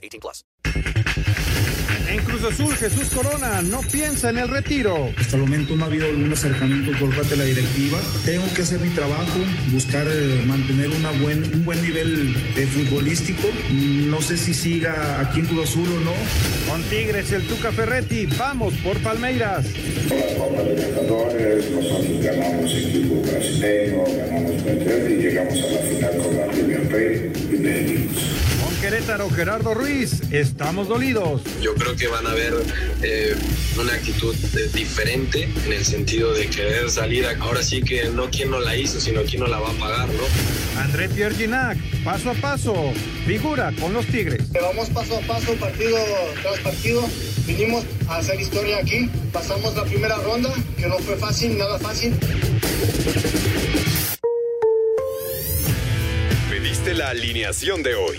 18 plus. En Cruz Azul, Jesús Corona no piensa en el retiro. Hasta el momento no ha habido algún acercamiento por parte de la directiva. Tengo que hacer mi trabajo, buscar eh, mantener una buen, un buen nivel eh, futbolístico. No sé si siga aquí en Cruz Azul o no. Con Tigres, el Tuca Ferretti. Vamos por Palmeiras. la Copa Libertadores, nosotros ganamos equipo brasileño, ganamos Madrid y llegamos a la final con la Premier Rey y venimos. Querétaro, Gerardo Ruiz, estamos dolidos. Yo creo que van a ver eh, una actitud eh, diferente en el sentido de querer salir. a- Ahora sí que no quien no la hizo, sino quien no la va a pagar, ¿no? André Pierre Ginac, paso a paso, figura con los Tigres. Vamos paso a paso, partido tras partido. Vinimos a hacer historia aquí. Pasamos la primera ronda, que no fue fácil, nada fácil. Pediste la alineación de hoy.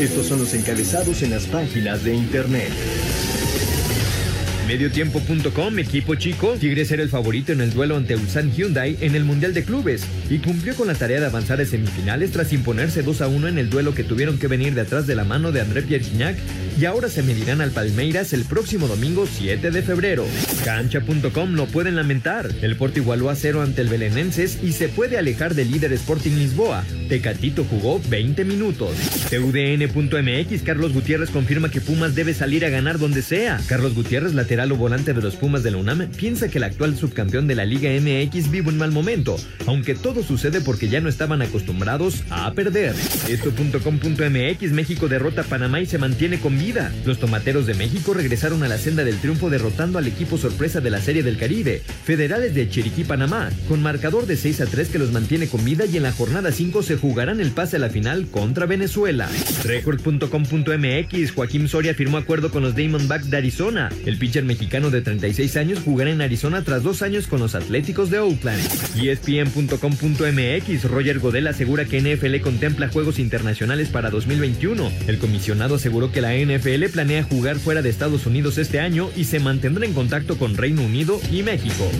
Estos son los encabezados en las páginas de internet. Mediotiempo.com, equipo chico. Tigres era el favorito en el duelo ante Ulsan Hyundai en el Mundial de Clubes y cumplió con la tarea de avanzar a semifinales tras imponerse 2 a 1 en el duelo que tuvieron que venir de atrás de la mano de André Pierre y ahora se medirán al Palmeiras el próximo domingo 7 de febrero. Cancha.com lo pueden lamentar. El Porto igualó a cero ante el Belenenses y se puede alejar del líder Sporting Lisboa. Tecatito jugó 20 minutos. TUDN.mx Carlos Gutiérrez confirma que Pumas debe salir a ganar donde sea. Carlos Gutiérrez, lateral o volante de los Pumas de la UNAM, piensa que el actual subcampeón de la Liga MX vive un mal momento, aunque todo sucede porque ya no estaban acostumbrados a perder. Esto.com.mx México derrota a Panamá y se mantiene con vida. Los tomateros de México regresaron a la senda del triunfo derrotando al equipo sorpresa de la Serie del Caribe, Federales de Chiriquí, Panamá, con marcador de 6 a 3 que los mantiene con vida y en la jornada 5 se jugarán el pase a la final contra Venezuela. Record.com.mx Joaquín Soria firmó acuerdo con los Diamondbacks de Arizona. El pitcher mexicano de 36 años jugará en Arizona tras dos años con los Atléticos de Oakland. ESPN.com.mx Roger Godel asegura que NFL contempla juegos internacionales para 2021. El comisionado aseguró que la NFL planea jugar fuera de Estados Unidos este año y se mantendrá en contacto con Reino Unido y México.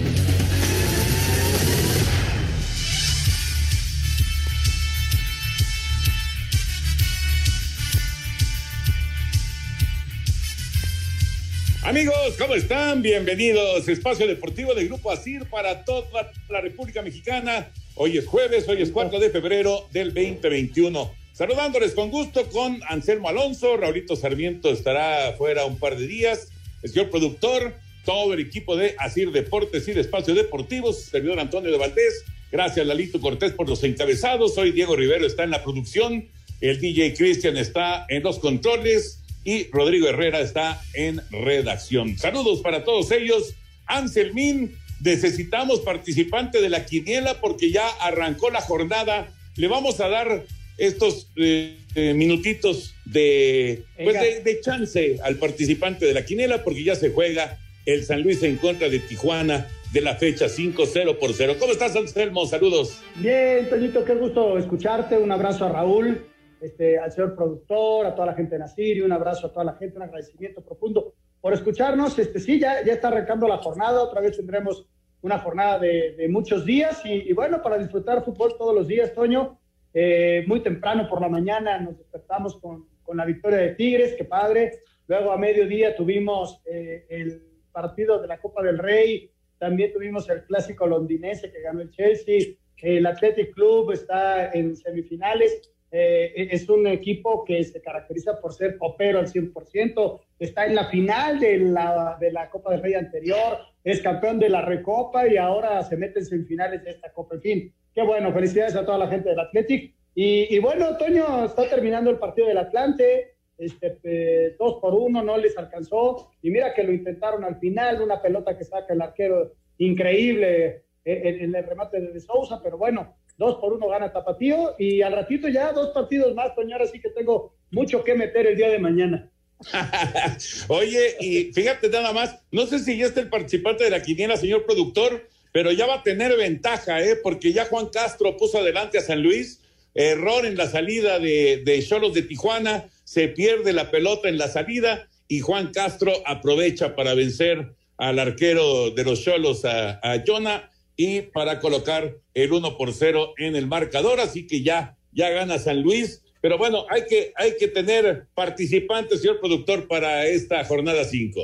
Amigos, ¿cómo están? Bienvenidos. Espacio Deportivo de Grupo ASIR para toda la República Mexicana. Hoy es jueves, hoy es 4 de febrero del 2021. Saludándoles con gusto con Anselmo Alonso, Raulito Sarmiento estará fuera un par de días, el señor productor, todo el equipo de ASIR Deportes y de Espacio Deportivos, servidor Antonio de Valdés. Gracias, Lalito Cortés, por los encabezados. Hoy Diego Rivero está en la producción, el DJ Cristian está en los controles y Rodrigo Herrera está en redacción. Saludos para todos ellos. Anselmín, necesitamos participante de la quiniela porque ya arrancó la jornada. Le vamos a dar estos eh, eh, minutitos de, pues de, de chance al participante de la quiniela porque ya se juega el San Luis en contra de Tijuana de la fecha 5-0 por 0. ¿Cómo estás, Anselmo? Saludos. Bien, Toñito, qué gusto escucharte. Un abrazo a Raúl, este, al señor productor, a toda la gente de Nasirio, un abrazo a toda la gente, un agradecimiento profundo por escucharnos. Este, sí, ya, ya está arrancando la jornada, otra vez tendremos una jornada de, de muchos días y, y, bueno, para disfrutar fútbol todos los días, Toño. Eh, muy temprano por la mañana nos despertamos con, con, la victoria de Tigres, qué padre. Luego a mediodía tuvimos eh, el partido de la Copa del Rey, también tuvimos el clásico londinense que ganó el Chelsea, el Athletic Club está en semifinales. Eh, es un equipo que se caracteriza por ser copero al 100%, está en la final de la, de la Copa del Rey anterior, es campeón de la Recopa y ahora se mete en semifinales de esta Copa. En fin, qué bueno, felicidades a toda la gente del Athletic. Y, bueno, Toño, está terminando el partido del Atlante, este, dos por uno, no les alcanzó. Y mira que lo intentaron al final, una pelota que saca el arquero increíble eh, en, en el remate de, de Sousa, pero bueno, dos por uno gana Tapatío y al ratito ya dos partidos más, Toño, ahora sí que tengo mucho que meter el día de mañana. Oye, y fíjate nada más, no sé si ya está el participante de la quiniela, señor productor, pero ya va a tener ventaja, ¿eh? porque ya Juan Castro puso adelante a San Luis, error en la salida de, Cholos de Tijuana, se pierde la pelota en la salida y Juan Castro aprovecha para vencer al arquero de los Cholos, a, a Jonah, y para colocar el 1 por 0 en el marcador, así que ya, ya gana San Luis. Pero bueno, hay que, hay que tener participantes, señor productor, para esta jornada 5.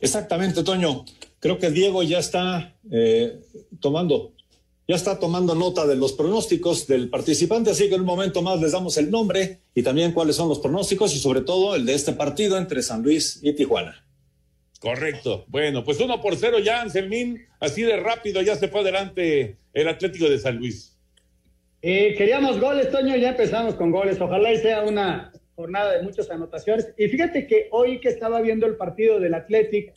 Exactamente, Toño. Creo que Diego ya está eh, tomando, ya está tomando nota de los pronósticos del participante, así que en un momento más les damos el nombre y también cuáles son los pronósticos y sobre todo el de este partido entre San Luis y Tijuana. Correcto. Bueno, pues uno por cero ya, Anselmín, así de rápido ya se fue adelante el Atlético de San Luis. Eh, queríamos goles, Toño, ya empezamos con goles. Ojalá y sea una jornada de muchas anotaciones. Y fíjate que hoy que estaba viendo el partido del Athletic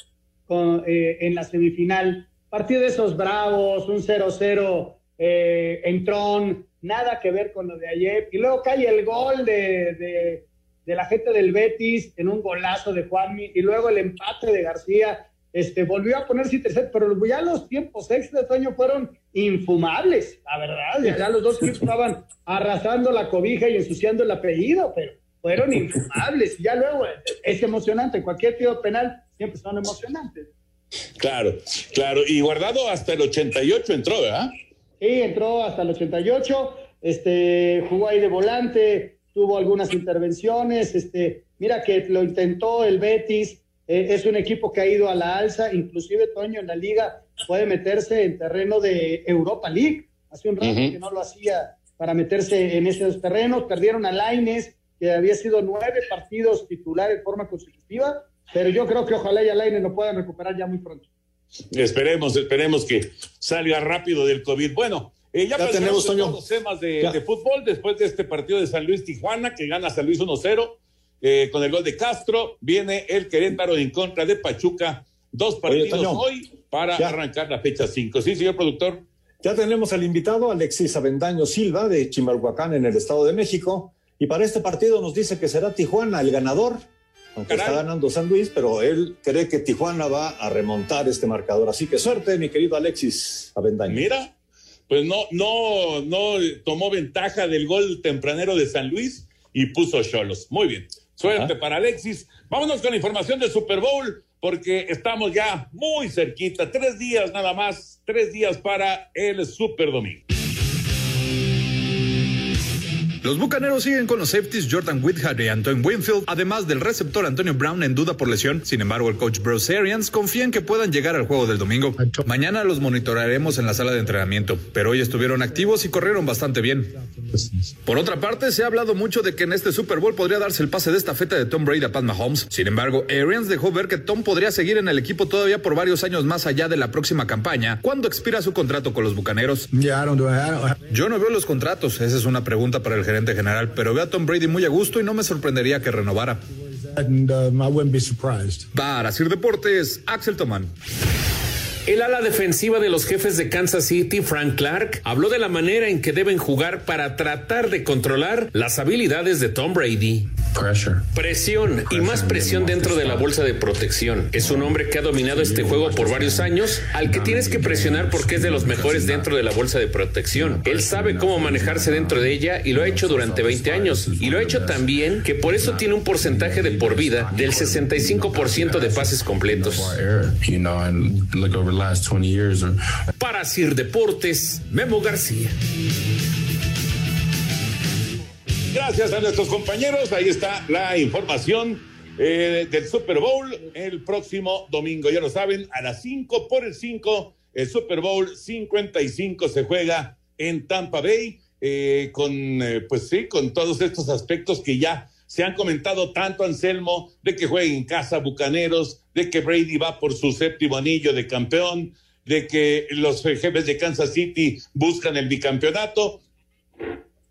eh, en la semifinal, partido de esos bravos, un 0-0 eh, en Tron, nada que ver con lo de ayer. Y luego cae el gol de, de, de la gente del Betis en un golazo de Juanmi, y luego el empate de García. Este, volvió a ponerse tercer, pero ya los tiempos extra de Toño fueron infumables, la verdad. Ya, ya los dos equipos estaban arrasando la cobija y ensuciando el apellido, pero fueron infumables. Y ya luego es emocionante. Cualquier tiro penal siempre son emocionantes. Claro, claro. Y guardado hasta el 88 entró, ¿verdad? Sí, entró hasta el 88. Este, jugó ahí de volante, tuvo algunas intervenciones. Este, mira que lo intentó el Betis. Eh, es un equipo que ha ido a la alza, inclusive Toño en la liga puede meterse en terreno de Europa League. Hace un rato uh -huh. que no lo hacía para meterse en esos terrenos. Perdieron a Laines, que había sido nueve partidos titular en forma consecutiva, pero yo creo que ojalá y a Laines lo puedan recuperar ya muy pronto. Esperemos, esperemos que salga rápido del COVID. Bueno, eh, ya, ya tenemos Toño. los temas de, de, fútbol después de este partido de San Luis Tijuana, que gana San Luis 1-0. Eh, con el gol de Castro, viene el Querétaro en contra de Pachuca. Dos partidos Oye, hoy para ya. arrancar la fecha 5. Sí, señor productor. Ya tenemos al invitado Alexis Avendaño Silva de Chimalhuacán en el Estado de México. Y para este partido nos dice que será Tijuana el ganador, aunque Caray. está ganando San Luis, pero él cree que Tijuana va a remontar este marcador. Así que suerte, mi querido Alexis Avendaño. Mira, pues no, no, no tomó ventaja del gol tempranero de San Luis y puso Cholos. Muy bien. Suerte Ajá. para Alexis. Vámonos con la información del Super Bowl, porque estamos ya muy cerquita. Tres días nada más, tres días para el Super Domingo. Los bucaneros siguen con los safeties Jordan Whithead y Antoine Winfield, además del receptor Antonio Brown en duda por lesión. Sin embargo, el coach Bruce Arians confía en que puedan llegar al juego del domingo. Mañana los monitorearemos en la sala de entrenamiento, pero hoy estuvieron activos y corrieron bastante bien. Por otra parte, se ha hablado mucho de que en este Super Bowl podría darse el pase de esta feta de Tom Brady a Pat Mahomes. Sin embargo, Arians dejó ver que Tom podría seguir en el equipo todavía por varios años más allá de la próxima campaña, cuando expira su contrato con los bucaneros. Yo no veo los contratos, esa es una pregunta para el gerente general, pero veo a Tom Brady muy a gusto y no me sorprendería que renovara. And, um, I be surprised. Para Sir Deportes, Axel Tomán. El ala defensiva de los jefes de Kansas City, Frank Clark, habló de la manera en que deben jugar para tratar de controlar las habilidades de Tom Brady. Pressure. Presión y más presión dentro de la bolsa de protección. Es un hombre que ha dominado este juego por varios años, al que tienes que presionar porque es de los mejores dentro de la bolsa de protección. Él sabe cómo manejarse dentro de ella y lo ha hecho durante 20 años. Y lo ha hecho tan bien que por eso tiene un porcentaje de por vida del 65% de pases completos. Para Sir Deportes, Memo García. Gracias a nuestros compañeros. Ahí está la información eh, del Super Bowl el próximo domingo. Ya lo saben, a las 5 por el 5, el Super Bowl 55 se juega en Tampa Bay. eh, con, eh, pues sí, con todos estos aspectos que ya se han comentado tanto, Anselmo, de que jueguen en casa Bucaneros, de que Brady va por su séptimo anillo de campeón, de que los jefes de Kansas City buscan el bicampeonato.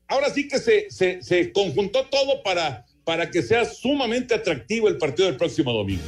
Ahora sí que se, se, se conjuntó todo para, para que sea sumamente atractivo el partido del próximo domingo.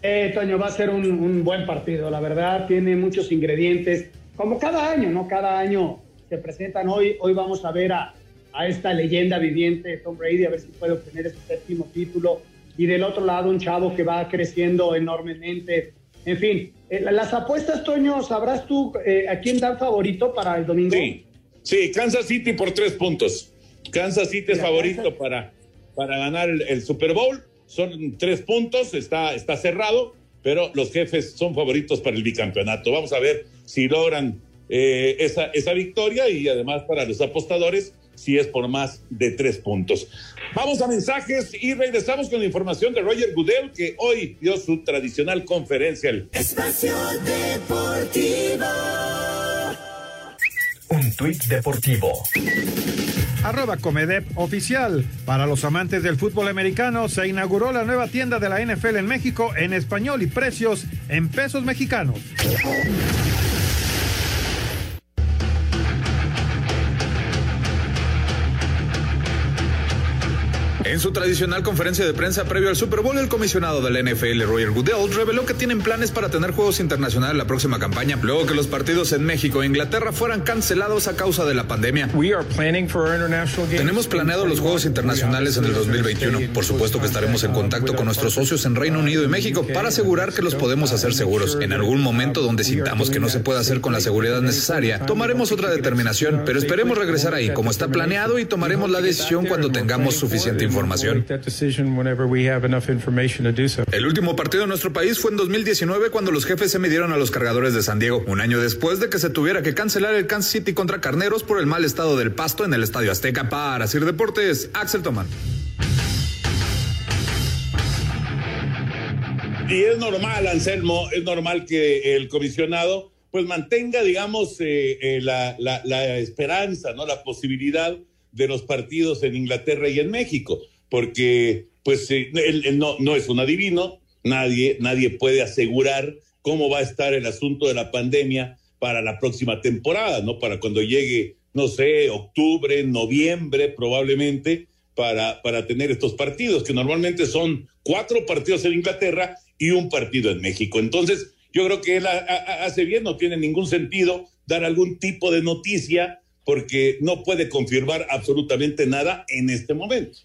Eh, Toño, va a ser un, un, buen partido, la verdad, tiene muchos ingredientes, como cada año, ¿no? Cada año se presentan hoy, hoy vamos a ver a, a esta leyenda viviente Tom Brady, a ver si puede obtener ese séptimo título, y del otro lado un chavo que va creciendo enormemente. En fin, eh, las apuestas, Toño, ¿sabrás tú eh, a quién dan favorito para el domingo? Sí, sí, Kansas City por tres puntos. Kansas City es favorito para, para ganar el, el Super Bowl son tres puntos, está, está cerrado, pero los jefes son favoritos para el bicampeonato. Vamos a ver si logran eh, esa, esa victoria y además para los apostadores si es por más de tres puntos. Vamos a mensajes y regresamos con la información de Roger Goodell que hoy dio su tradicional conferencia. Espacio Deportivo. Un tuit deportivo arroba Comedep oficial. Para los amantes del fútbol americano, se inauguró la nueva tienda de la NFL en México en español y precios en pesos mexicanos. En su tradicional conferencia de prensa previo al Super Bowl, el comisionado del NFL, Roger Goodell, reveló que tienen planes para tener juegos internacionales la próxima campaña, luego que los partidos en México e Inglaterra fueran cancelados a causa de la pandemia. Tenemos planeado los juegos internacionales en el 2021. Por supuesto que estaremos en contacto con nuestros socios en Reino Unido y México para asegurar que los podemos hacer seguros. En algún momento donde sintamos que no se puede hacer con la seguridad necesaria, tomaremos otra determinación, pero esperemos regresar ahí como está planeado y tomaremos la decisión cuando tengamos suficiente información. El último partido en nuestro país fue en 2019 cuando los jefes se midieron a los cargadores de San Diego, un año después de que se tuviera que cancelar el Kansas City contra Carneros por el mal estado del pasto en el Estadio Azteca. Para Sir Deportes, Axel Tomán. Y es normal, Anselmo, es normal que el comisionado pues mantenga, digamos, eh, eh, la, la, la esperanza, ¿no? La posibilidad de los partidos en Inglaterra y en México porque pues él, él no, no es un adivino, nadie, nadie puede asegurar cómo va a estar el asunto de la pandemia para la próxima temporada, ¿no? Para cuando llegue, no sé, octubre, noviembre probablemente, para, para tener estos partidos, que normalmente son cuatro partidos en Inglaterra y un partido en México. Entonces, yo creo que él hace bien, no tiene ningún sentido dar algún tipo de noticia porque no puede confirmar absolutamente nada en este momento.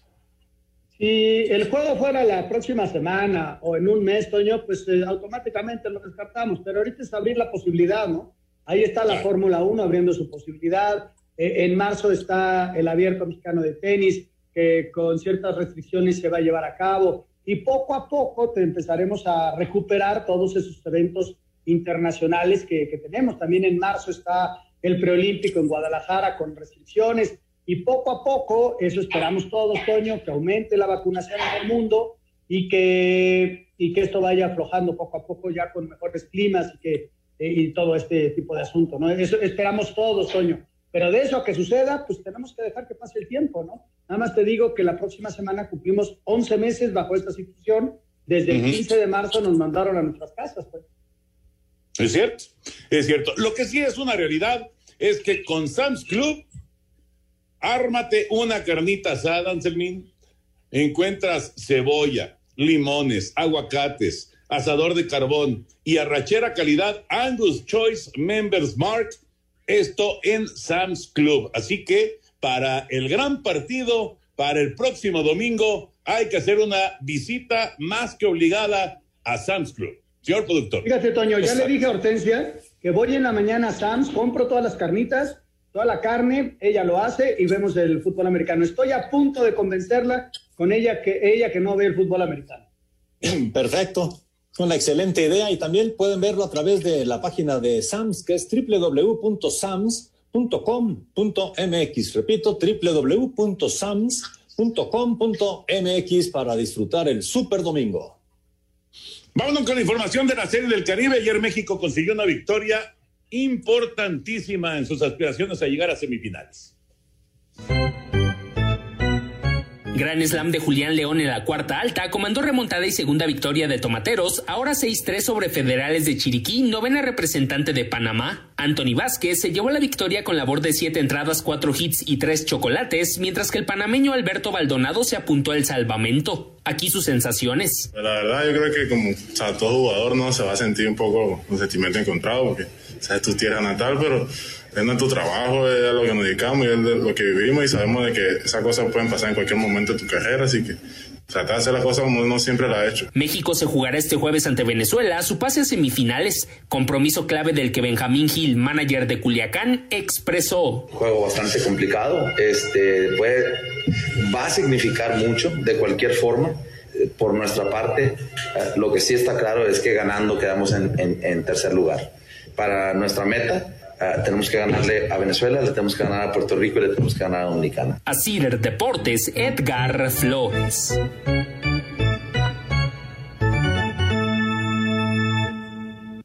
Si el juego fuera la próxima semana o en un mes, Toño, pues eh, automáticamente lo descartamos, pero ahorita es abrir la posibilidad, ¿no? Ahí está la Fórmula 1 abriendo su posibilidad. Eh, en marzo está el Abierto Mexicano de Tenis, que con ciertas restricciones se va a llevar a cabo. Y poco a poco te empezaremos a recuperar todos esos eventos internacionales que, que tenemos. También en marzo está el preolímpico en Guadalajara con restricciones y poco a poco, eso esperamos todos, Toño, que aumente la vacunación en el mundo y que, y que esto vaya aflojando poco a poco ya con mejores climas y, que, eh, y todo este tipo de asunto, ¿no? Eso esperamos todos, Toño. Pero de eso a que suceda, pues tenemos que dejar que pase el tiempo, ¿no? Nada más te digo que la próxima semana cumplimos 11 meses bajo esta situación. Desde el 15 de marzo nos mandaron a nuestras casas, pues. Es cierto, es cierto. Lo que sí es una realidad es que con Sam's Club Ármate una carnita asada, Anselmín. Encuentras cebolla, limones, aguacates, asador de carbón y arrachera calidad Angus Choice Members Mark. Esto en Sam's Club. Así que para el gran partido, para el próximo domingo, hay que hacer una visita más que obligada a Sam's Club. Señor productor. Fíjate, Toño, ya le dije a Hortensia que voy en la mañana a Sam's, compro todas las carnitas toda la carne, ella lo hace y vemos el fútbol americano. Estoy a punto de convencerla con ella que ella que no ve el fútbol americano. Perfecto. Es una excelente idea y también pueden verlo a través de la página de SAMS, que es www.sams.com.mx. Repito, www.sams.com.mx para disfrutar el Super Domingo. Vámonos con la información de la Serie del Caribe. Ayer México consiguió una victoria importantísima en sus aspiraciones a llegar a semifinales. Gran slam de Julián León en la cuarta alta, comandó remontada y segunda victoria de Tomateros, ahora 6-3 sobre Federales de Chiriquí, novena representante de Panamá. Anthony Vázquez se llevó la victoria con labor de siete entradas, cuatro hits y tres chocolates, mientras que el panameño Alberto Baldonado se apuntó al salvamento. Aquí sus sensaciones. La verdad, yo creo que como o todo jugador no se va a sentir un poco un sentimiento encontrado, porque o sea, es tu tierra natal, pero es nuestro trabajo, es a lo que nos dedicamos y es lo que vivimos y sabemos de que esas cosas pueden pasar en cualquier momento de tu carrera, así que tratar de hacer las cosas como uno siempre la ha hecho. México se jugará este jueves ante Venezuela, su pase a semifinales, compromiso clave del que Benjamín Gil, manager de Culiacán, expresó. Juego bastante complicado, este puede, va a significar mucho de cualquier forma. Por nuestra parte, eh, lo que sí está claro es que ganando quedamos en, en- en tercer lugar. Para nuestra meta, eh, tenemos que ganarle a Venezuela, le tenemos que ganar a Puerto Rico y le tenemos que ganar a Dominicana. A Cider Deportes, Edgar Flores.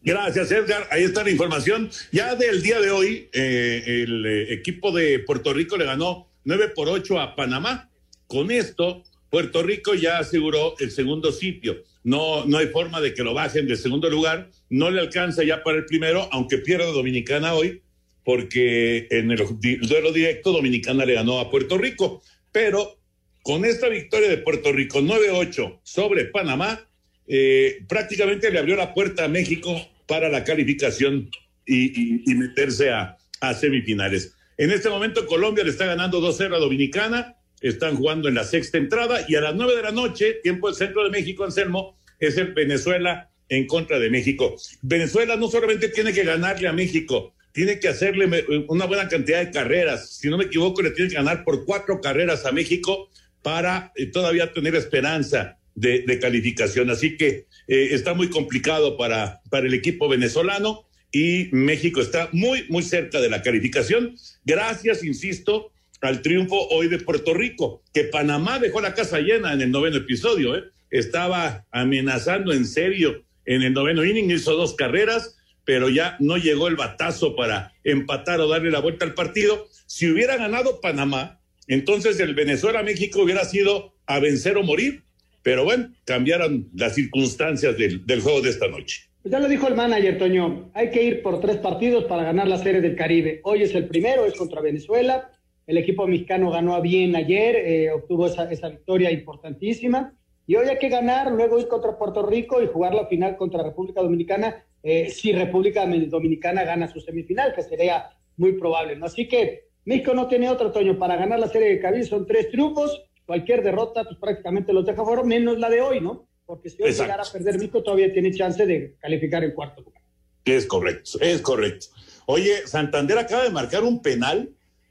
Gracias, Edgar. Ahí está la información. Ya del día de hoy, eh, el eh, equipo de Puerto Rico le ganó 9 por 8 a Panamá. Con esto, Puerto Rico ya aseguró el segundo sitio. No, no hay forma de que lo bajen del segundo lugar. No le alcanza ya para el primero, aunque pierda Dominicana hoy, porque en el duelo directo Dominicana le ganó a Puerto Rico. Pero con esta victoria de Puerto Rico 9-8 sobre Panamá, eh, prácticamente le abrió la puerta a México para la calificación y meterse a, a semifinales. En este momento Colombia le está ganando 2-0 a Dominicana, están jugando en la sexta entrada y a las 9 de la noche, tiempo del centro de México, Anselmo, es el Venezuela en contra de México. Venezuela no solamente tiene que ganarle a México, tiene que hacerle me- una buena cantidad de carreras. Si no me equivoco, le tiene que ganar por cuatro carreras a México para eh, todavía tener esperanza de, de calificación. Así que eh, está muy complicado para, para el equipo venezolano y México está muy, muy cerca de la calificación. Gracias, insisto, al triunfo hoy de Puerto Rico, que Panamá dejó la casa llena en el noveno episodio. ¿eh? Estaba amenazando en serio en el noveno inning, hizo dos carreras, pero ya no llegó el batazo para empatar o darle la vuelta al partido. Si hubiera ganado Panamá, entonces el Venezuela-México hubiera sido a vencer o morir. Pero bueno, cambiaron las circunstancias del, del juego de esta noche. Pues ya lo dijo el manager, Toño. Hay que ir por tres partidos para ganar la Serie del Caribe. Hoy es el primero, es contra Venezuela. El equipo mexicano ganó bien ayer, eh, obtuvo esa, esa victoria importantísima. Y hoy hay que ganar, luego ir contra Puerto Rico y jugar la final contra República Dominicana, eh, si República Dominicana gana su semifinal, que sería muy probable. ¿no? Así que México no tiene otro, Toño, para ganar la Serie del Caribe. Son tres triunfos. Cualquier derrota, pues prácticamente los deja fuera, menos la de hoy, ¿no? Porque si hoy Exacto. llegara a perder México, todavía tiene chance de calificar en cuarto lugar. Es correcto, es correcto. Oye, Santander acaba de marcar un penal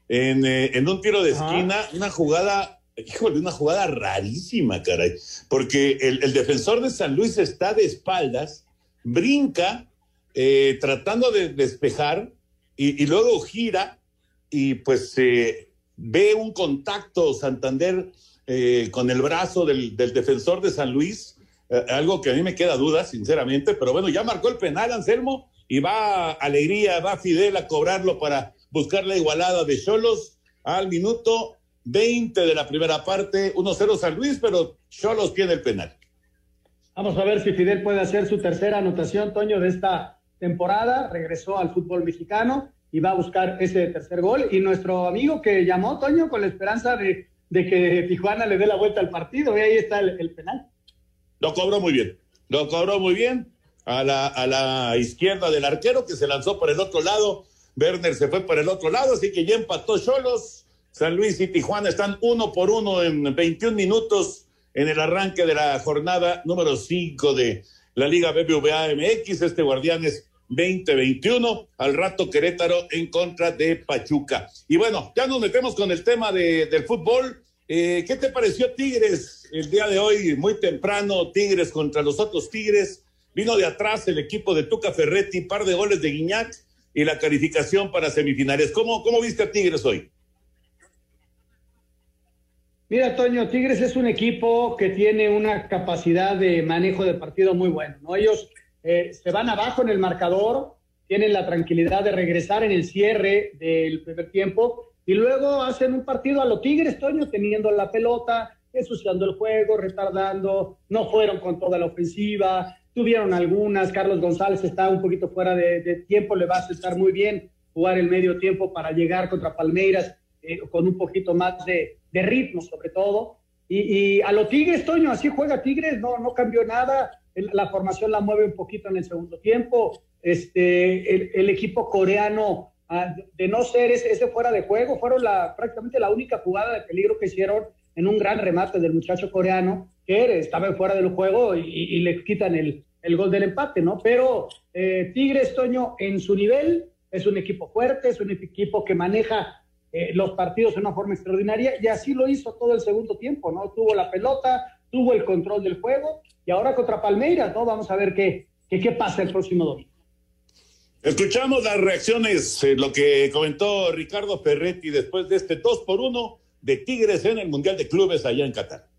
en, eh, en un tiro de esquina, una jugada, híjole, una jugada rarísima, caray, porque el, defensor de San Luis está de espaldas, brinca eh, tratando de despejar y, luego gira y pues eh, ve un contacto Santander eh, con el brazo del, defensor de San Luis, algo que a mí me queda duda, sinceramente, pero bueno, ya marcó el penal Anselmo y va Alegría, va Fidel a cobrarlo para buscar la igualada de Cholos. Al minuto 20 de la primera parte, 1-0 San Luis, pero Cholos tiene el penal. Vamos a ver si Fidel puede hacer su tercera anotación, Toño, de esta temporada. Regresó al fútbol mexicano y va a buscar ese tercer gol. Y nuestro amigo que llamó, Toño, con la esperanza de, de que Tijuana le dé la vuelta al partido, y ahí está el, el penal. Lo cobró muy bien, lo cobró muy bien a la, a la izquierda del arquero que se lanzó por el otro lado. Werner se fue por el otro lado, así que ya empató Cholos. San Luis y Tijuana están uno por uno en 21 minutos en el arranque de la jornada número 5 de la Liga BBVA MX, este Guardianes 2021, al rato Querétaro en contra de Pachuca. Y bueno, ya nos metemos con el tema de, del fútbol. Eh, ¿Qué te pareció Tigres el día de hoy? Muy temprano, Tigres contra los otros Tigres. Vino de atrás el equipo de Tuca Ferretti, par de goles de Guiñac y la calificación para semifinales. ¿Cómo, cómo viste a Tigres hoy? Mira, Toño, Tigres es un equipo que tiene una capacidad de manejo de partido muy bueno, ¿no? Ellos eh, se van abajo en el marcador, tienen la tranquilidad de regresar en el cierre del primer tiempo y luego hacen un partido a los Tigres, Toño, teniendo la pelota, ensuciando el juego, retardando, no fueron con toda la ofensiva, tuvieron algunas, Carlos González está un poquito fuera de, tiempo, le va a estar muy bien jugar el medio tiempo para llegar contra Palmeiras eh, con un poquito más de, ritmo sobre todo. Y, a los Tigres, Toño, así juega Tigres, no, no cambió nada, la formación la mueve un poquito en el segundo tiempo, este, el, equipo coreano, ah, de no ser ese, fuera de juego, fueron la, prácticamente la única jugada de peligro que hicieron en un gran remate del muchacho coreano, que estaba fuera del juego y, le quitan el, el, gol del empate, ¿no? Pero eh, Tigres, Toño, en su nivel, es un equipo fuerte, es un equipo que maneja eh, los partidos de una forma extraordinaria y así lo hizo todo el segundo tiempo, ¿no? Tuvo la pelota, tuvo el control del juego y ahora contra Palmeiras, ¿no? Vamos a ver qué, qué, qué pasa el próximo domingo. Escuchamos las reacciones, eh, lo que comentó Ricardo Ferretti después de este 2 por 1 de Tigres en el Mundial de Clubes allá en Qatar.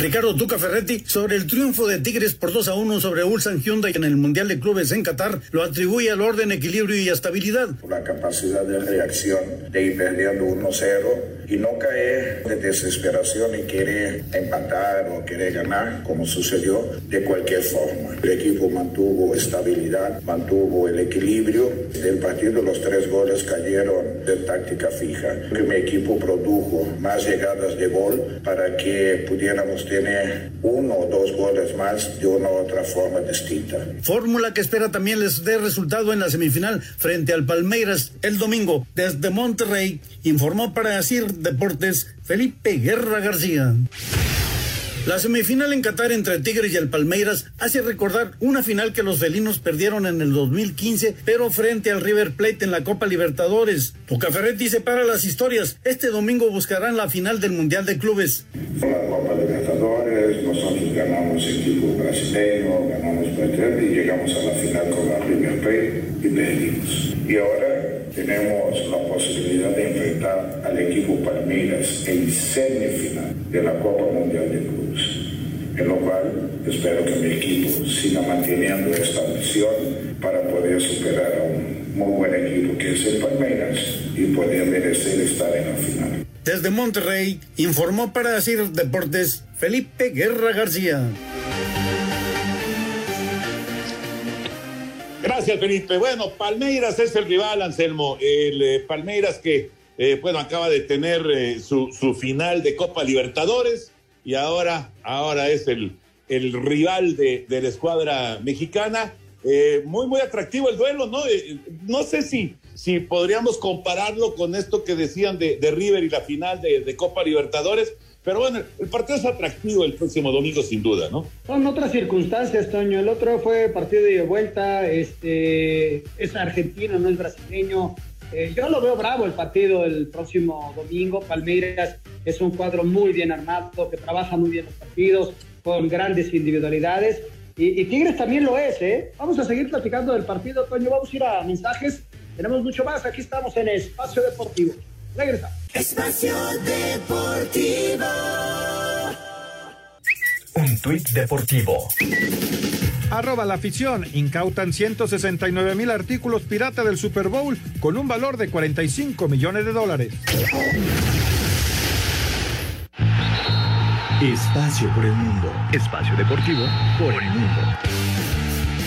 Ricardo Duca Ferretti, sobre el triunfo de Tigres por 2 a 1 sobre Ulsan Hyundai en el Mundial de Clubes en Qatar, lo atribuye al orden, equilibrio y estabilidad. La capacidad de reacción de ir perdiendo 1-0 y no caer de desesperación y querer empatar o querer ganar, como sucedió, de cualquier forma. El equipo mantuvo estabilidad, mantuvo el equilibrio. Del partido los tres goles cayeron de táctica fija. Mi equipo produjo más llegadas de gol para que pudiéramos tener uno o dos goles más de una u otra forma distinta. Fórmula que espera también les dé resultado en la semifinal frente al Palmeiras el domingo. Desde Monterrey informó para decir Deportes, Felipe Guerra García. La semifinal en Qatar entre Tigres y el Palmeiras hace recordar una final que los felinos perdieron en el 2015, pero frente al River Plate en la Copa Libertadores. Tuca Ferretti separa las historias. Este domingo buscarán la final del Mundial de Clubes. La Copa Libertadores, nosotros ganamos equipo brasileño, ganamos y llegamos a la final con la River Plate y perdimos. Y ahora tenemos la posibilidad de enfrentar al equipo Palmeiras en semifinal de la Copa Mundial de Clubes, en lo cual espero que mi equipo siga manteniendo esta misión para poder superar a un muy buen equipo que es el Palmeiras y poder merecer estar en la final. Desde Monterrey, informó para decir Deportes Felipe Guerra García. Gracias, Felipe. Bueno, Palmeiras es el rival, Anselmo. El eh, Palmeiras que, eh, bueno, acaba de tener eh, su, su, final de Copa Libertadores y ahora, ahora es el, el rival de, de la escuadra mexicana. muy, muy atractivo el duelo, ¿no? no sé si, si podríamos compararlo con esto que decían de, de River y la final de, de Copa Libertadores pero bueno, el partido es atractivo el próximo domingo, sin duda, ¿no? Son otras circunstancias, Toño. El otro fue partido de vuelta, este, es argentino, no es brasileño. Eh, yo lo veo bravo el partido el próximo domingo. Palmeiras es un cuadro muy bien armado, que trabaja muy bien los partidos, con grandes individualidades. Y, y, Tigres también lo es, ¿eh? Vamos a seguir platicando del partido, Toño. Vamos a ir a mensajes. Tenemos mucho más. Aquí estamos en Espacio Deportivo. Regresa. Espacio Deportivo. Un tuit deportivo. Arroba la afición. Incautan 169 mil artículos pirata del Super Bowl con un valor de 45 millones de dólares. Espacio por el mundo. Espacio deportivo por el mundo.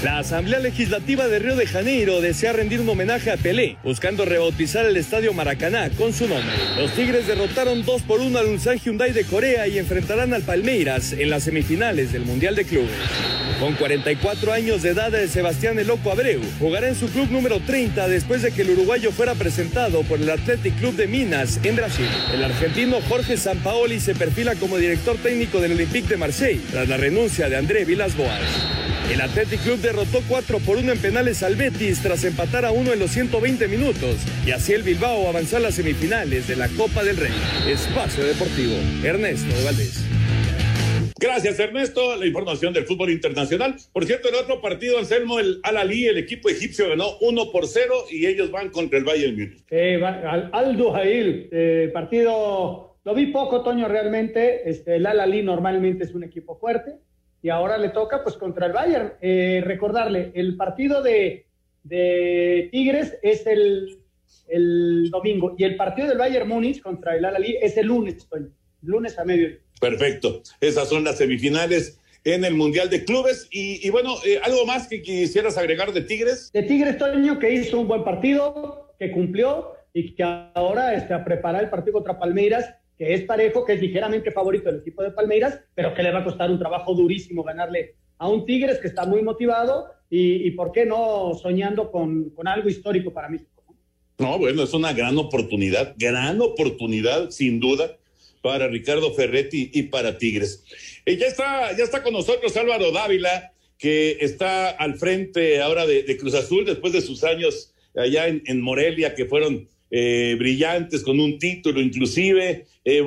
La Asamblea Legislativa de Río de Janeiro desea rendir un homenaje a Pelé, buscando rebautizar el estadio Maracaná con su nombre. Los Tigres derrotaron 2 por 1 al Ulsan Hyundai de Corea y enfrentarán al Palmeiras en las semifinales del Mundial de Clubes. Con 44 años de edad, Sebastián El Loco Abreu jugará en su club número 30 después de que el uruguayo fuera presentado por el Athletic Club de Minas en Brasil. El argentino Jorge Sampaoli se perfila como director técnico del Olympique de Marseille tras la renuncia de André Vilas-Boas. El Athletic Club derrotó 4 por 1 en penales al Betis tras empatar a 1 en los 120 minutos y así el Bilbao avanzó a las semifinales de la Copa del Rey. Espacio Deportivo, Ernesto de Valdés. Gracias, Ernesto. La información del fútbol internacional. Por cierto, el otro partido, Anselmo, el Al-Ali, el equipo egipcio ganó 1 por 0 y ellos van contra el Bayern Múnich. Eh, Al-Duhail, eh, partido, lo vi poco, Toño, realmente. Este, el Al-Ali normalmente es un equipo fuerte y ahora le toca pues contra el Bayern. Eh, recordarle, el partido de, de Tigres es el, el, domingo y el partido del Bayern Múnich contra el Alali es el lunes, lunes a mediodía. Perfecto, esas son las semifinales en el Mundial de Clubes. Y, bueno, eh, ¿algo más que quisieras agregar de Tigres? De Tigres, Toño, que hizo un buen partido, que cumplió y que ahora está a preparar el partido contra Palmeiras, es parejo, que es ligeramente favorito del equipo de Palmeiras, pero que le va a costar un trabajo durísimo ganarle a un Tigres que está muy motivado y, ¿por qué no soñando con, con algo histórico para México? No, bueno, es una gran oportunidad, gran oportunidad, sin duda, para Ricardo Ferretti y para Tigres. Y ya está, ya está con nosotros Álvaro Dávila, que está al frente ahora de, Cruz Azul después de sus años allá en, Morelia, que fueron eh, brillantes, con un título inclusive, eh,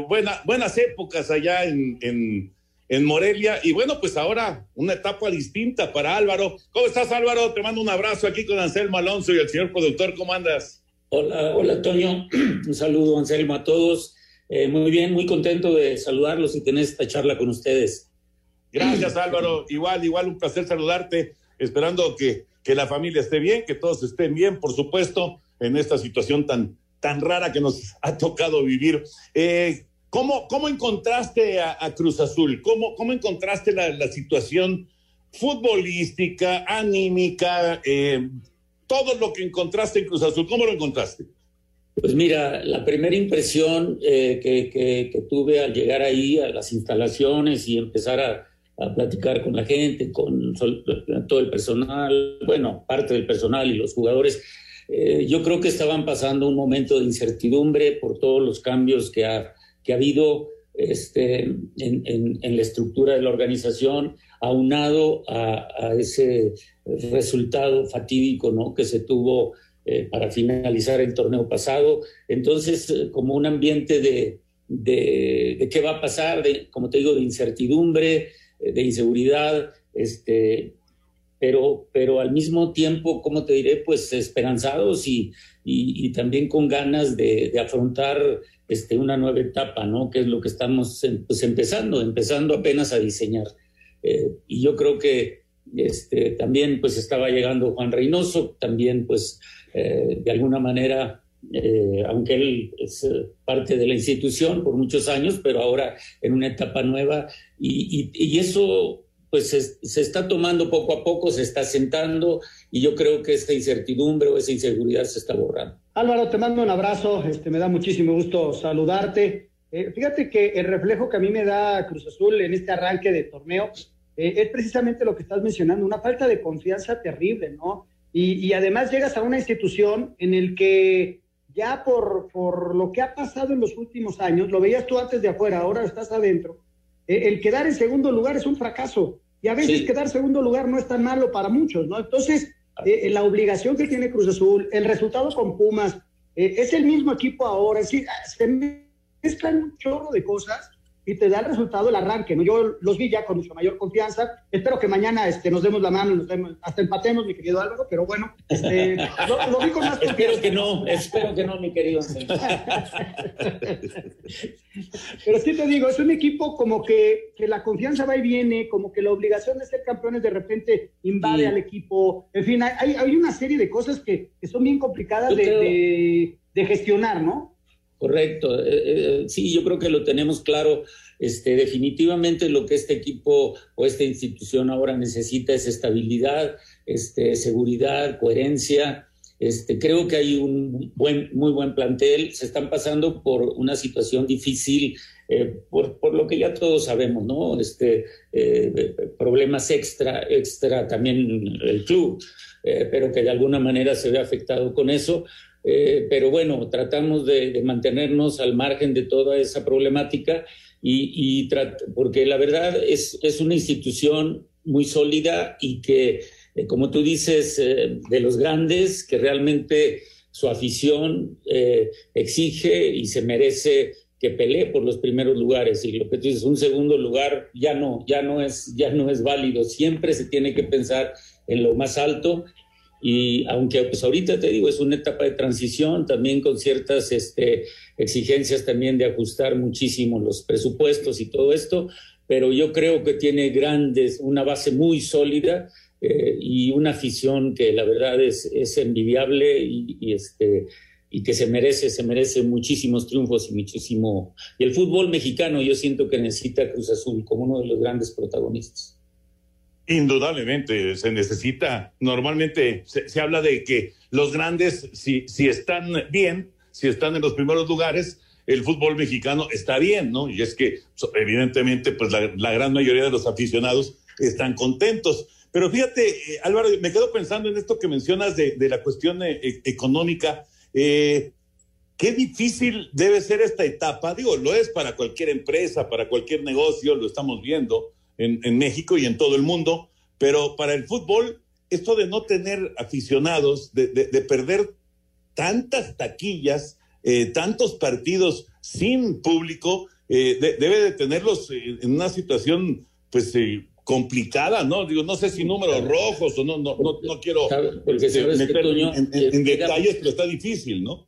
buenas épocas allá en, en, en, Morelia. Y bueno, pues ahora una etapa distinta para Álvaro. ¿Cómo estás, Álvaro? Te mando un abrazo aquí con Anselmo Alonso y el señor productor. ¿Cómo andas? Hola, hola, Toño. Un saludo, Anselmo, a todos. Eh, muy bien, muy contento de saludarlos y tener esta charla con ustedes. Gracias Álvaro, igual, igual un placer saludarte, esperando que, que la familia esté bien, que todos estén bien, por supuesto, en esta situación tan, tan rara que nos ha tocado vivir. Eh, ¿cómo, ¿Cómo encontraste a, Cruz Azul? ¿Cómo, cómo encontraste la, la situación futbolística, anímica, eh, todo lo que encontraste en Cruz Azul? ¿Cómo lo encontraste? Pues mira, la primera impresión eh, que, tuve al llegar ahí a las instalaciones y empezar a, platicar con la gente, con todo el personal, bueno, parte del personal y los jugadores, eh, yo creo que estaban pasando un momento de incertidumbre por todos los cambios que ha, que ha habido este, en, la estructura de la organización, aunado a, a ese resultado fatídico ¿no? que se tuvo eh, para finalizar el torneo pasado. Entonces, eh, como un ambiente de, de, qué va a pasar, de, como te digo, de incertidumbre, de inseguridad, este, pero, pero al mismo tiempo, como te diré, pues esperanzados y, y, también con ganas de, de, afrontar este, una nueva etapa, ¿no? Que es lo que estamos pues, empezando, empezando apenas a diseñar. y yo creo que este, también pues estaba llegando Juan Reynoso, también pues eh, de alguna manera, eh, aunque él es eh, parte de la institución por muchos años, pero ahora en una etapa nueva, y, eso pues se, está tomando poco a poco, se está sentando, y yo creo que esta incertidumbre o esa inseguridad se está borrando. Álvaro, te mando un abrazo, este, me da muchísimo gusto saludarte. fíjate que el reflejo que a mí me da Cruz Azul en este arranque de torneo es precisamente lo que estás mencionando, una falta de confianza terrible, ¿no? Y, además llegas a una institución en el que ya por, por, lo que ha pasado en los últimos años, lo veías tú antes de afuera, ahora estás adentro, eh, el quedar en segundo lugar es un fracaso. Y a veces quedar en segundo lugar no es tan malo para muchos, ¿no? Entonces, eh, eh, la obligación que tiene Cruz Azul, el resultado con Pumas, es el mismo equipo ahora, es decir, se mezclan un chorro de cosas y te da el resultado el arranque. ¿no? Yo los vi ya con mucha mayor confianza. Espero que mañana este, nos demos la mano, nos demos, hasta empatemos, mi querido Álvaro, pero bueno, este, lo, vi con más confianza. Espero que no, espero que no, mi querido. pero sí te digo, es un equipo como que, que, la confianza va y viene, como que la obligación de ser campeones de repente invade al equipo. En fin, hay, hay una serie de cosas que, que son bien complicadas de, de, de gestionar, ¿no? Correcto. Eh, eh, sí, yo creo que lo tenemos claro. Este, definitivamente lo que este equipo o esta institución ahora necesita es estabilidad, este, seguridad, coherencia. Este, creo que hay un buen, muy buen plantel. Se están pasando por una situación difícil, eh, por, por, lo que ya todos sabemos, ¿no? Este, problemas extra, extra también el club, pero que de alguna manera se ve afectado con eso. Eh, pero bueno, tratamos de, mantenernos al margen de toda esa problemática y, porque la verdad es, es, una institución muy sólida y que, eh, como tú dices, eh, de los grandes, que realmente su afición exige y se merece que pelee por los primeros lugares y lo que tú dices, un segundo lugar ya no, ya no es, ya no es válido. Siempre se tiene que pensar en lo más alto y aunque pues ahorita te digo, es una etapa de transición, también con ciertas este, exigencias también de ajustar muchísimo los presupuestos y todo esto, pero yo creo que tiene grandes, una base muy sólida eh, y una afición que la verdad es, es envidiable y, este, y que se merece, se merece muchísimos triunfos y muchísimo. Y el fútbol mexicano yo siento que necesita Cruz Azul como uno de los grandes protagonistas. Indudablemente se necesita. Normalmente se, habla de que los grandes, si, si están bien, si están en los primeros lugares, el fútbol mexicano está bien, ¿no? Y es que evidentemente pues la, gran mayoría de los aficionados están contentos. Pero fíjate, eh, Álvaro, me quedo pensando en esto que mencionas de, la cuestión eh, e, económica. Eh, qué difícil debe ser esta etapa. Digo, lo es para cualquier empresa, para cualquier negocio, lo estamos viendo en, en México y en todo el mundo, pero para el fútbol, esto de no tener aficionados, de, de perder tantas taquillas, eh, tantos partidos sin público, eh, debe de tenerlos en una situación, pues, eh, complicada, ¿no? Digo, no sé si números rojos o no, no, no, quiero este, meter en, detalles, pero está difícil, ¿no?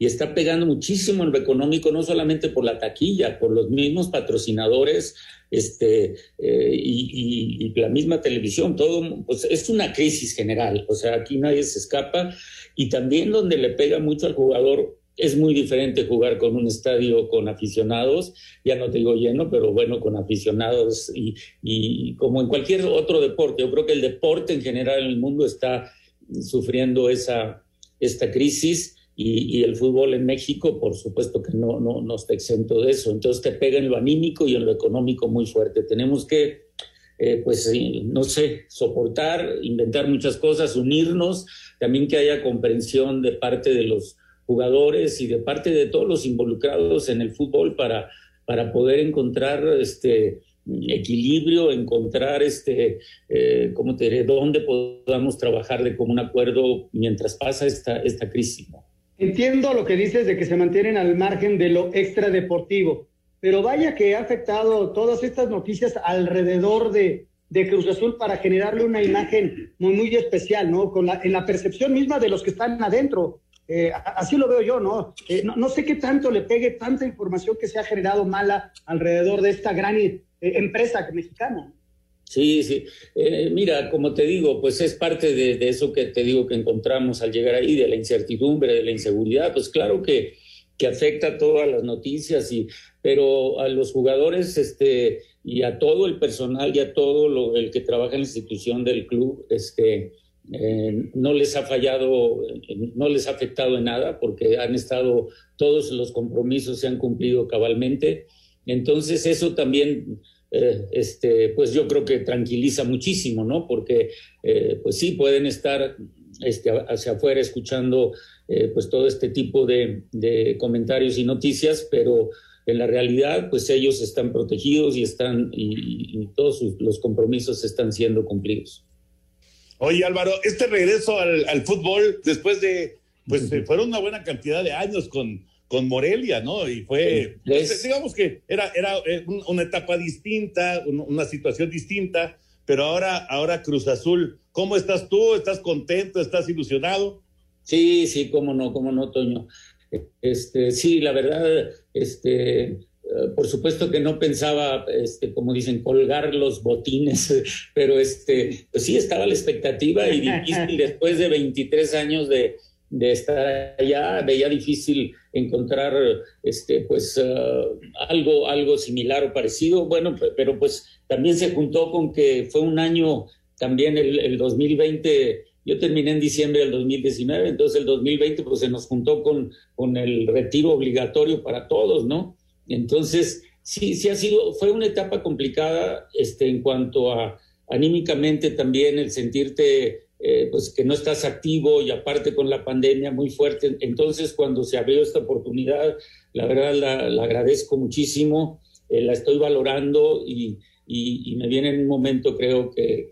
Y está pegando muchísimo en lo económico, no solamente por la taquilla, por los mismos patrocinadores, este, y, y, la misma televisión, todo, pues es una crisis general, o sea, aquí nadie se escapa, y también donde le pega mucho al jugador es muy diferente jugar con un estadio con aficionados, ya no te digo lleno, pero bueno, con aficionados y, y, como en cualquier otro deporte. Yo creo que el deporte en general en el mundo está sufriendo esa, esta crisis y, el fútbol en México, por supuesto que no, no, no está exento de eso. Entonces te pega en lo anímico y en lo económico muy fuerte. Tenemos que, eh, pues, no sé, soportar, inventar muchas cosas, unirnos, también que haya comprensión de parte de los jugadores y de parte de todos los involucrados en el fútbol para, para poder encontrar este equilibrio, encontrar este, eh, ¿cómo te diré?, dónde podamos trabajar de común acuerdo mientras pasa esta, esta crisis. Entiendo lo que dices de que se mantienen al margen de lo extradeportivo, pero vaya que ha afectado todas estas noticias alrededor de, de Cruz Azul para generarle una imagen muy, muy especial, ¿no? En la percepción misma de los que están adentro. Eh, así lo veo yo, eh, ¿no? ¿no? sé qué tanto le pegue tanta información que se ha generado mala alrededor de esta gran eh, empresa mexicana. Sí, sí. mira, como te digo, pues es parte de, eso que te digo que encontramos al llegar ahí, de la incertidumbre, de la inseguridad. Pues claro que, que afecta a todas las noticias, y, pero a los jugadores este, y a todo el personal y a todo lo, el que trabaja en la institución del club, este, eh, no les ha fallado, no les ha afectado en nada porque han estado, todos los compromisos se han cumplido cabalmente. Entonces eso también, eh, este, pues yo creo que tranquiliza muchísimo, ¿no? Porque, eh, pues sí, pueden estar este, hacia afuera escuchando pues todo este tipo de, comentarios y noticias, pero en la realidad, pues ellos están protegidos y están y, todos los compromisos están siendo cumplidos. Oye, Álvaro, este regreso al, fútbol después de, pues fueron una buena cantidad de años con, con Morelia, ¿no? Y fue, pues, digamos que era, era eh, una etapa distinta, una situación distinta, pero ahora, ahora Cruz Azul, ¿cómo estás tú? ¿Estás contento? ¿Estás ilusionado? Sí, sí, cómo no, cómo no, Toño. Este, sí, la verdad, este, eh, por supuesto que no pensaba, este, como dicen, colgar los botines, pero este, pues sí estaba la expectativa y difícil después de 23 años de, de estar allá, veía difícil encontrar este, pues, eh, algo, algo similar o parecido. Bueno, pero pues también se juntó con que fue un año, también el, el 2020 yo terminé en diciembre del 2019, entonces el 2020 pues se nos juntó con, con el retiro obligatorio para todos, ¿no? Entonces, sí, sí ha sido, fue una etapa complicada este, en cuanto a anímicamente también el sentirte eh, pues que no estás activo y aparte con la pandemia muy fuerte. Entonces, cuando se abrió esta oportunidad, la verdad la, agradezco muchísimo, eh, la estoy valorando y, y, me viene en un momento, creo que,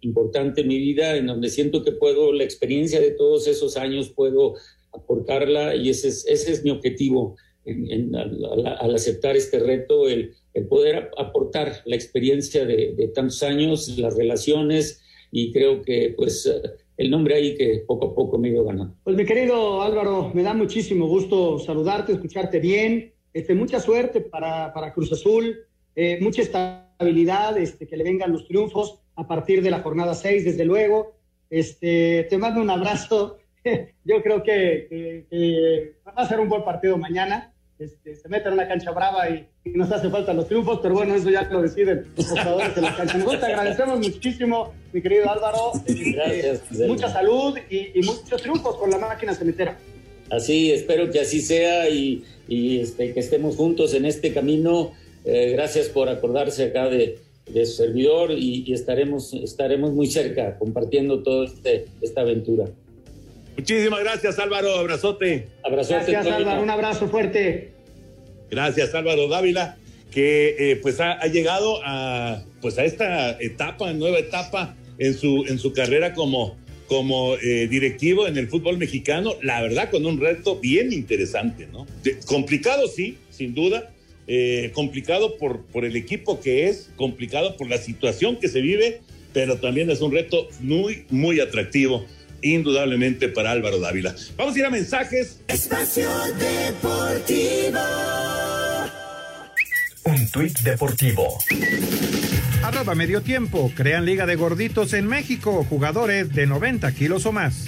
importante en mi vida, en donde siento que puedo, la experiencia de todos esos años, puedo aportarla y ese es, ese es mi objetivo al, aceptar este reto, el, poder aportar la experiencia de, tantos años, las relaciones y creo que pues el nombre ahí que poco a poco me iba ganando. Pues mi querido Álvaro, me da muchísimo gusto saludarte, escucharte bien. Este, mucha suerte para, para Cruz Azul. eh, mucha estabilidad, este, que le vengan los triunfos a partir de la jornada 6, desde luego. Este, te mando un abrazo. Yo creo que, va a ser un buen partido mañana. Este, se mete en una cancha brava y, nos hace falta los triunfos, pero bueno, eso ya lo deciden los jugadores de la cancha. Nosotros te agradecemos muchísimo, mi querido Álvaro. Gracias. mucha salud y, muchos triunfos con la máquina cementera. Así, espero que así sea y, este, que estemos juntos en este camino. Eh, gracias por acordarse acá de, de su servidor y, estaremos, estaremos muy cerca compartiendo toda este, esta aventura. Muchísimas gracias Álvaro, abrazote. Abrazote. Gracias Álvaro, un abrazo fuerte. Gracias Álvaro Dávila, que eh, pues ha, llegado a, pues a esta etapa, nueva etapa en su, en su carrera como, como eh, directivo en el fútbol mexicano, la verdad con un reto bien interesante, ¿no? complicado sí, sin duda, eh, complicado por, por el equipo que es, complicado por la situación que se vive, pero también es un reto muy, muy atractivo, indudablemente para Álvaro Dávila. Vamos a ir a mensajes. Espacio Deportivo. Un tuit deportivo. Arroba medio tiempo. Crean liga de gorditos en México. Jugadores de 90 kilos o más.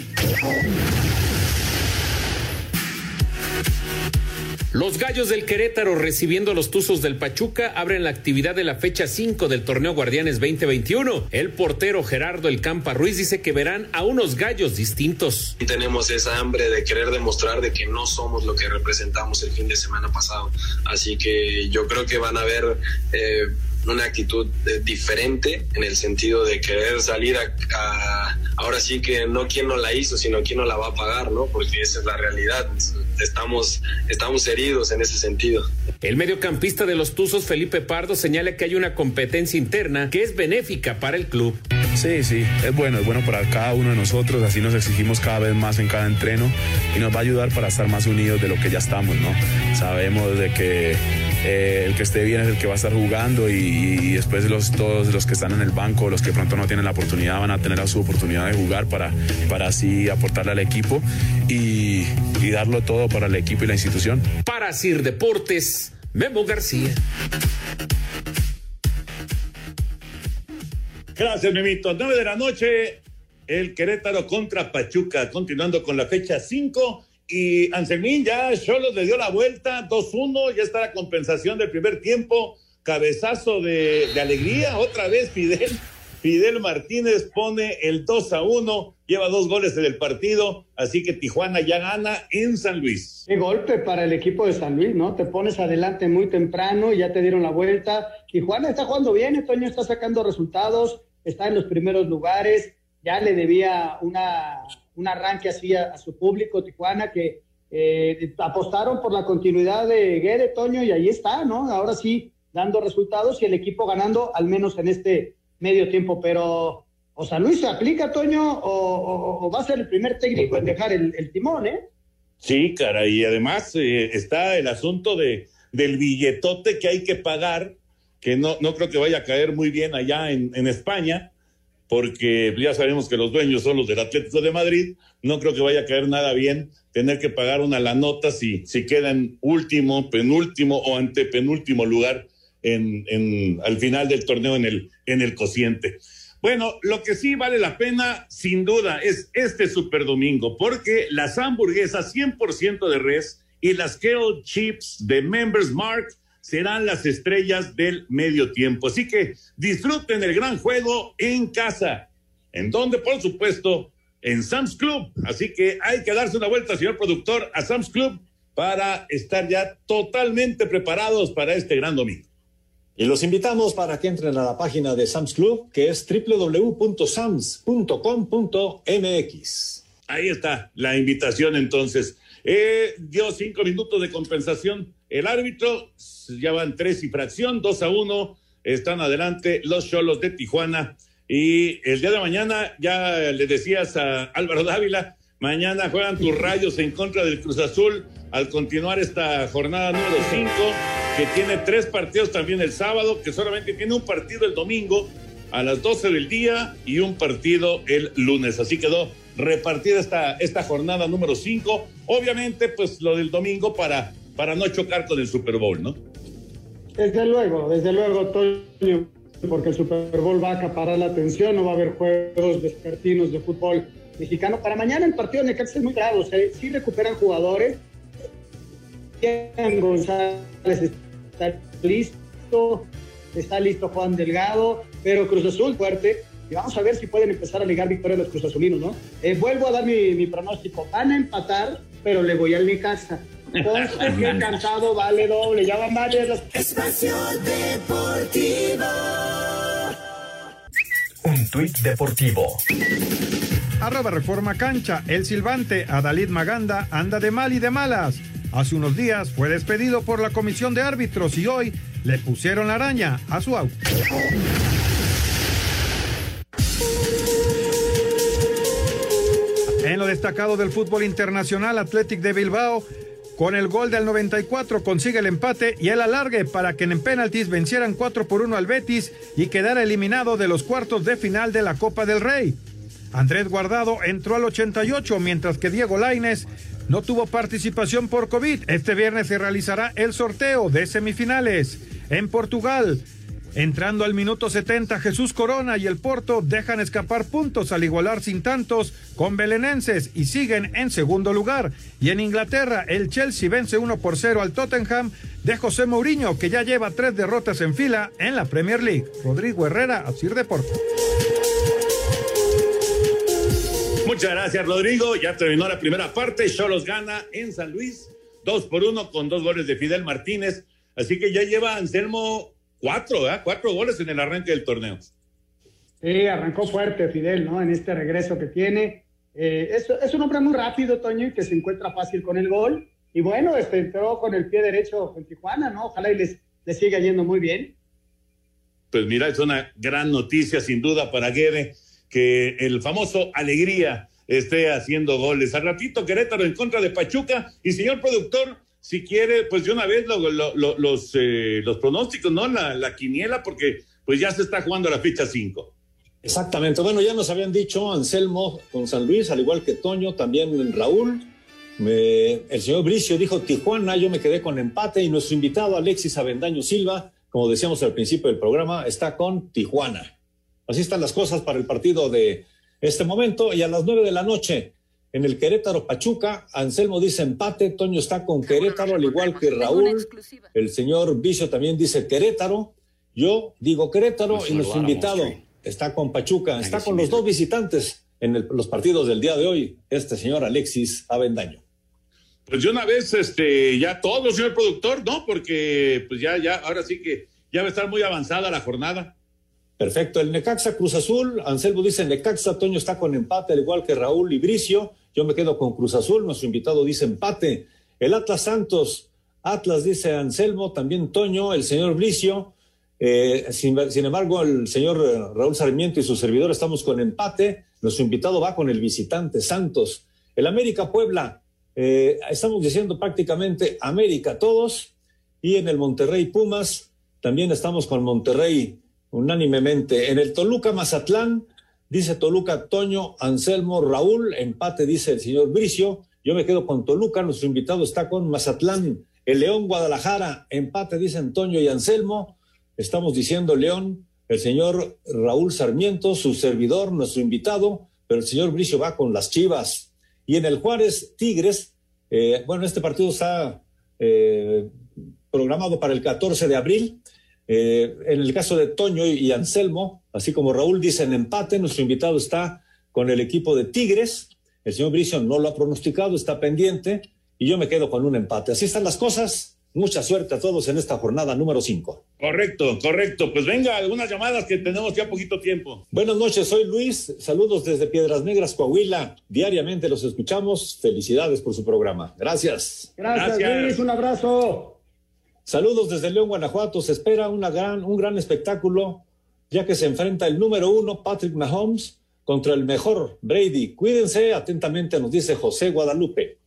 Los Gallos del Querétaro recibiendo los Tuzos del Pachuca abren la actividad de la fecha 5 del torneo Guardianes 2021. El portero Gerardo El Campa Ruiz dice que verán a unos gallos distintos. Tenemos esa hambre de querer demostrar de que no somos lo que representamos el fin de semana pasado. Así que yo creo que van a ver... Eh, una actitud eh, diferente en el sentido de querer salir a, ahora sí que no quien no la hizo, sino quien no la va a pagar, ¿no? Porque esa es la realidad. Estamos, estamos heridos en ese sentido. El mediocampista de los Tuzos, Felipe Pardo, señala que hay una competencia interna que es benéfica para el club. Sí, sí, es bueno, es bueno para cada uno de nosotros, así nos exigimos cada vez más en cada entreno y nos va a ayudar para estar más unidos de lo que ya estamos, ¿no? Sabemos de que eh, el que esté bien es el que va a estar jugando y, después los, todos los que están en el banco, los que pronto no tienen la oportunidad, van a tener su oportunidad de jugar para, para así aportarle al equipo y, y darlo todo para el equipo y la institución. Para Sir Deportes, Memo García. Gracias, Memito. 9 de la noche, el Querétaro contra Pachuca, continuando con la fecha 5 y Anselmín ya solo le dio la vuelta, 2-1, ya está la compensación del primer tiempo, cabezazo de, alegría, otra vez Fidel. Fidel Martínez pone el 2 a 1, lleva dos goles en el partido, así que Tijuana ya gana en San Luis. Qué golpe para el equipo de San Luis, ¿no? Te pones adelante muy temprano, ya te dieron la vuelta. Tijuana está jugando bien, Toño está sacando resultados, está en los primeros lugares, ya le debía una un arranque así a, su público, Tijuana, que eh, apostaron por la continuidad de Guede, Toño, y ahí está, ¿no? Ahora sí, dando resultados y el equipo ganando, al menos en este medio tiempo. Pero, o San Luis se aplica, Toño, o, va a ser el primer técnico en dejar el, timón, ¿eh? Sí, cara, y además eh, está el asunto de, del billetote que hay que pagar, que no, no creo que vaya a caer muy bien allá en, en España porque ya sabemos que los dueños son los del Atlético de Madrid, no creo que vaya a caer nada bien tener que pagar una la nota si, si queda en último, penúltimo o antepenúltimo lugar en, en, al final del torneo en el, en el cociente. Bueno, lo que sí vale la pena, sin duda, es este Super Domingo, porque las hamburguesas 100% de res y las kale chips de Members Mark serán las estrellas del medio tiempo. Así que disfruten el gran juego en casa, en donde, por supuesto, en Sam's Club. Así que hay que darse una vuelta, señor productor, a Sam's Club para estar ya totalmente preparados para este gran domingo. Y los invitamos para que entren a la página de Sam's Club, que es www.sams.com.mx. Ahí está la invitación entonces. Eh, dio cinco minutos de compensación el árbitro, ya van tres y fracción, dos a uno, están adelante los Cholos de Tijuana. Y el día de mañana, ya le decías a Álvaro Dávila, mañana juegan tus rayos en contra del Cruz Azul al continuar esta jornada número cinco, que tiene tres partidos también el sábado, que solamente tiene un partido el domingo a las doce del día y un partido el lunes. Así quedó repartida esta, esta jornada número cinco. Obviamente, pues lo del domingo para para no chocar con el Super Bowl, ¿no? Desde luego, desde luego, Toño, porque el Super Bowl va a acaparar la atención, no va a haber juegos despertinos de fútbol mexicano. Para mañana el partido de Necaxa es muy grave, o sea, sí recuperan jugadores. González está listo, está listo Juan Delgado, pero Cruz Azul fuerte. Y vamos a ver si pueden empezar a ligar victoria a los Cruz Azulinos, ¿no? Eh, vuelvo a dar mi, mi, pronóstico. Van a empatar, pero le voy al Necaxa. Conste que encantado vale doble. Ya van varias las... Espacio Deportivo. Un tuit deportivo. Arroba Reforma Cancha. El silbante Adalid Maganda anda de mal y de malas. Hace unos días fue despedido por la comisión de árbitros y hoy le pusieron la araña a su auto. En lo destacado del fútbol internacional, Athletic de Bilbao con el gol del 94 consigue el empate y el alargue para que en penaltis vencieran 4 por 1 al Betis y quedara eliminado de los cuartos de final de la Copa del Rey. Andrés Guardado entró al 88 mientras que Diego Laines no tuvo participación por COVID. Este viernes se realizará el sorteo de semifinales en Portugal. Entrando al minuto 70, Jesús Corona y el Porto dejan escapar puntos al igualar sin tantos con belenenses y siguen en segundo lugar. Y en Inglaterra, el Chelsea vence 1 por 0 al Tottenham de José Mourinho, que ya lleva tres derrotas en fila en la Premier League. Rodrigo Herrera, Asir Deportes. Muchas gracias, Rodrigo. Ya terminó la primera parte. Cholos gana en San Luis, 2 por 1 con dos goles de Fidel Martínez. Así que ya lleva Anselmo cuatro, ¿eh? Cuatro goles en el arranque del torneo. Sí, arrancó fuerte Fidel, ¿no? En este regreso que tiene. Eh, es, es, un hombre muy rápido, Toño, y que se encuentra fácil con el gol. Y bueno, este, entró con el pie derecho en Tijuana, ¿no? Ojalá y les, les siga yendo muy bien. Pues mira, es una gran noticia, sin duda, para Guede, que el famoso Alegría esté haciendo goles. Al ratito, Querétaro en contra de Pachuca. Y señor productor, si quiere, pues de una vez lo, lo, lo, los, eh, los pronósticos, ¿no? La, la, quiniela, porque pues ya se está jugando la ficha 5. Exactamente. Bueno, ya nos habían dicho Anselmo con San Luis, al igual que Toño, también Raúl. El señor Bricio dijo Tijuana, yo me quedé con empate y nuestro invitado Alexis Avendaño Silva, como decíamos al principio del programa, está con Tijuana. Así están las cosas para el partido de este momento y a las nueve de la noche en el Querétaro Pachuca, Anselmo dice empate, Toño está con Querétaro, al igual que Raúl. El señor Vicio también dice Querétaro. Yo digo Querétaro y nuestro invitado está con Pachuca, está con los dos visitantes en el, los partidos del día de hoy, este señor Alexis Avendaño. Pues de una vez, este, ya todo, señor productor, ¿no? Porque pues ya, ya, ahora sí que ya va a estar muy avanzada la jornada. Perfecto, el Necaxa Cruz Azul, Anselmo dice Necaxa, Toño está con empate, al igual que Raúl y Bricio. Yo me quedo con Cruz Azul, nuestro invitado dice empate. El Atlas Santos, Atlas dice Anselmo, también Toño, el señor Bricio. Eh, sin, embargo, el señor Raúl Sarmiento y su servidor estamos con empate. Nuestro invitado va con el visitante Santos. El América Puebla, eh, estamos diciendo prácticamente América todos. Y en el Monterrey Pumas, también estamos con Monterrey unánimemente. En el Toluca Mazatlán, dice Toluca Toño, Anselmo, Raúl, empate dice el señor Bricio, yo me quedo con Toluca, nuestro invitado está con Mazatlán, el León Guadalajara, empate dice Antonio y Anselmo, estamos diciendo León, el señor Raúl Sarmiento, su servidor, nuestro invitado, pero el señor Bricio va con las Chivas. Y en el Juárez Tigres, eh, bueno, este partido está eh, programado para el 14 de abril, eh, en el caso de Toño y Anselmo, así como Raúl dicen empate, nuestro invitado está con el equipo de Tigres. El señor Bricio no lo ha pronosticado, está pendiente y yo me quedo con un empate. Así están las cosas. Mucha suerte a todos en esta jornada número 5. Correcto, correcto. Pues venga, algunas llamadas que tenemos ya poquito tiempo. Buenas noches, soy Luis. Saludos desde Piedras Negras, Coahuila. Diariamente los escuchamos. Felicidades por su programa. Gracias. Gracias, Gracias. Luis. Un abrazo. Saludos desde León, Guanajuato. Se espera una gran, un gran espectáculo, ya que se enfrenta el número uno, Patrick Mahomes, contra el mejor, Brady. Cuídense, atentamente nos dice José Guadalupe.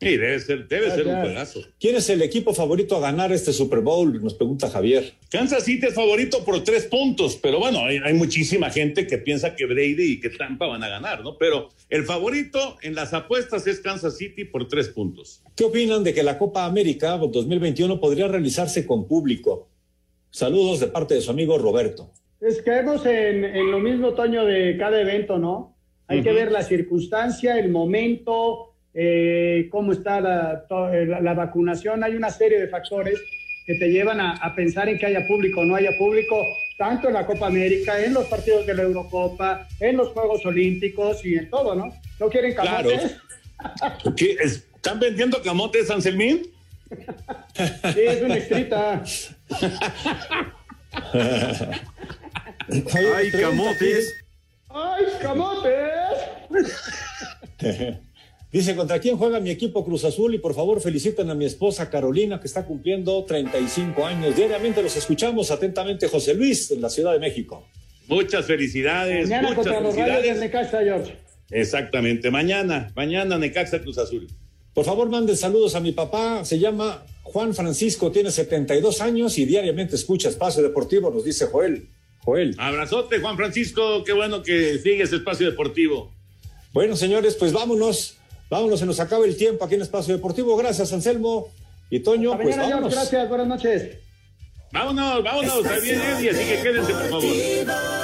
Sí, debe ser, debe ser un juegazo. ¿Quién es el equipo favorito a ganar este Super Bowl? Nos pregunta Javier. Kansas City es favorito por tres puntos, pero bueno, hay, hay, muchísima gente que piensa que Brady y que Tampa van a ganar, ¿no? Pero el favorito en las apuestas es Kansas City por tres puntos. ¿Qué opinan de que la Copa América 2021 podría realizarse con público? Saludos de parte de su amigo Roberto. Es caemos en, en lo mismo, Toño, de cada evento, ¿no? Hay que ver la circunstancia, el momento, eh, cómo está la, to- eh, la- la vacunación. Hay una serie de factores que te llevan a, a pensar en que haya público o no haya público, tanto en la Copa América, en los partidos de la Eurocopa, en los Juegos Olímpicos y en todo, ¿no? ¿No quieren Claro. camotes? ¿Qué? ¿Están vendiendo camotes, Anselmín? Sí, es una extrita. Ay, camotes. ¡Ay, camotes! Dice, ¿contra quién juega mi equipo Cruz Azul? Y por favor feliciten a mi esposa Carolina, que está cumpliendo 35 años. Diariamente los escuchamos atentamente, José Luis, en la Ciudad de México. Muchas felicidades. Mañana muchas contra los rayos felicidades. Necaxa, George. Exactamente. Mañana, mañana Necaxa Cruz Azul. Por favor, manden saludos a mi papá. Se llama Juan Francisco, tiene 72 años y diariamente escucha Espacio Deportivo, nos dice Joel. Joel. Abrazote, Juan Francisco. Qué bueno que sigues Espacio Deportivo. Bueno, señores, pues vámonos. Vámonos, se nos acaba el tiempo aquí en Espacio Deportivo. Gracias, Anselmo y Toño. Hasta Pues mañana, George. vámonos. Gracias, buenas noches. Vámonos, vámonos. Ahí viene Eddie, así que quédense, por favor.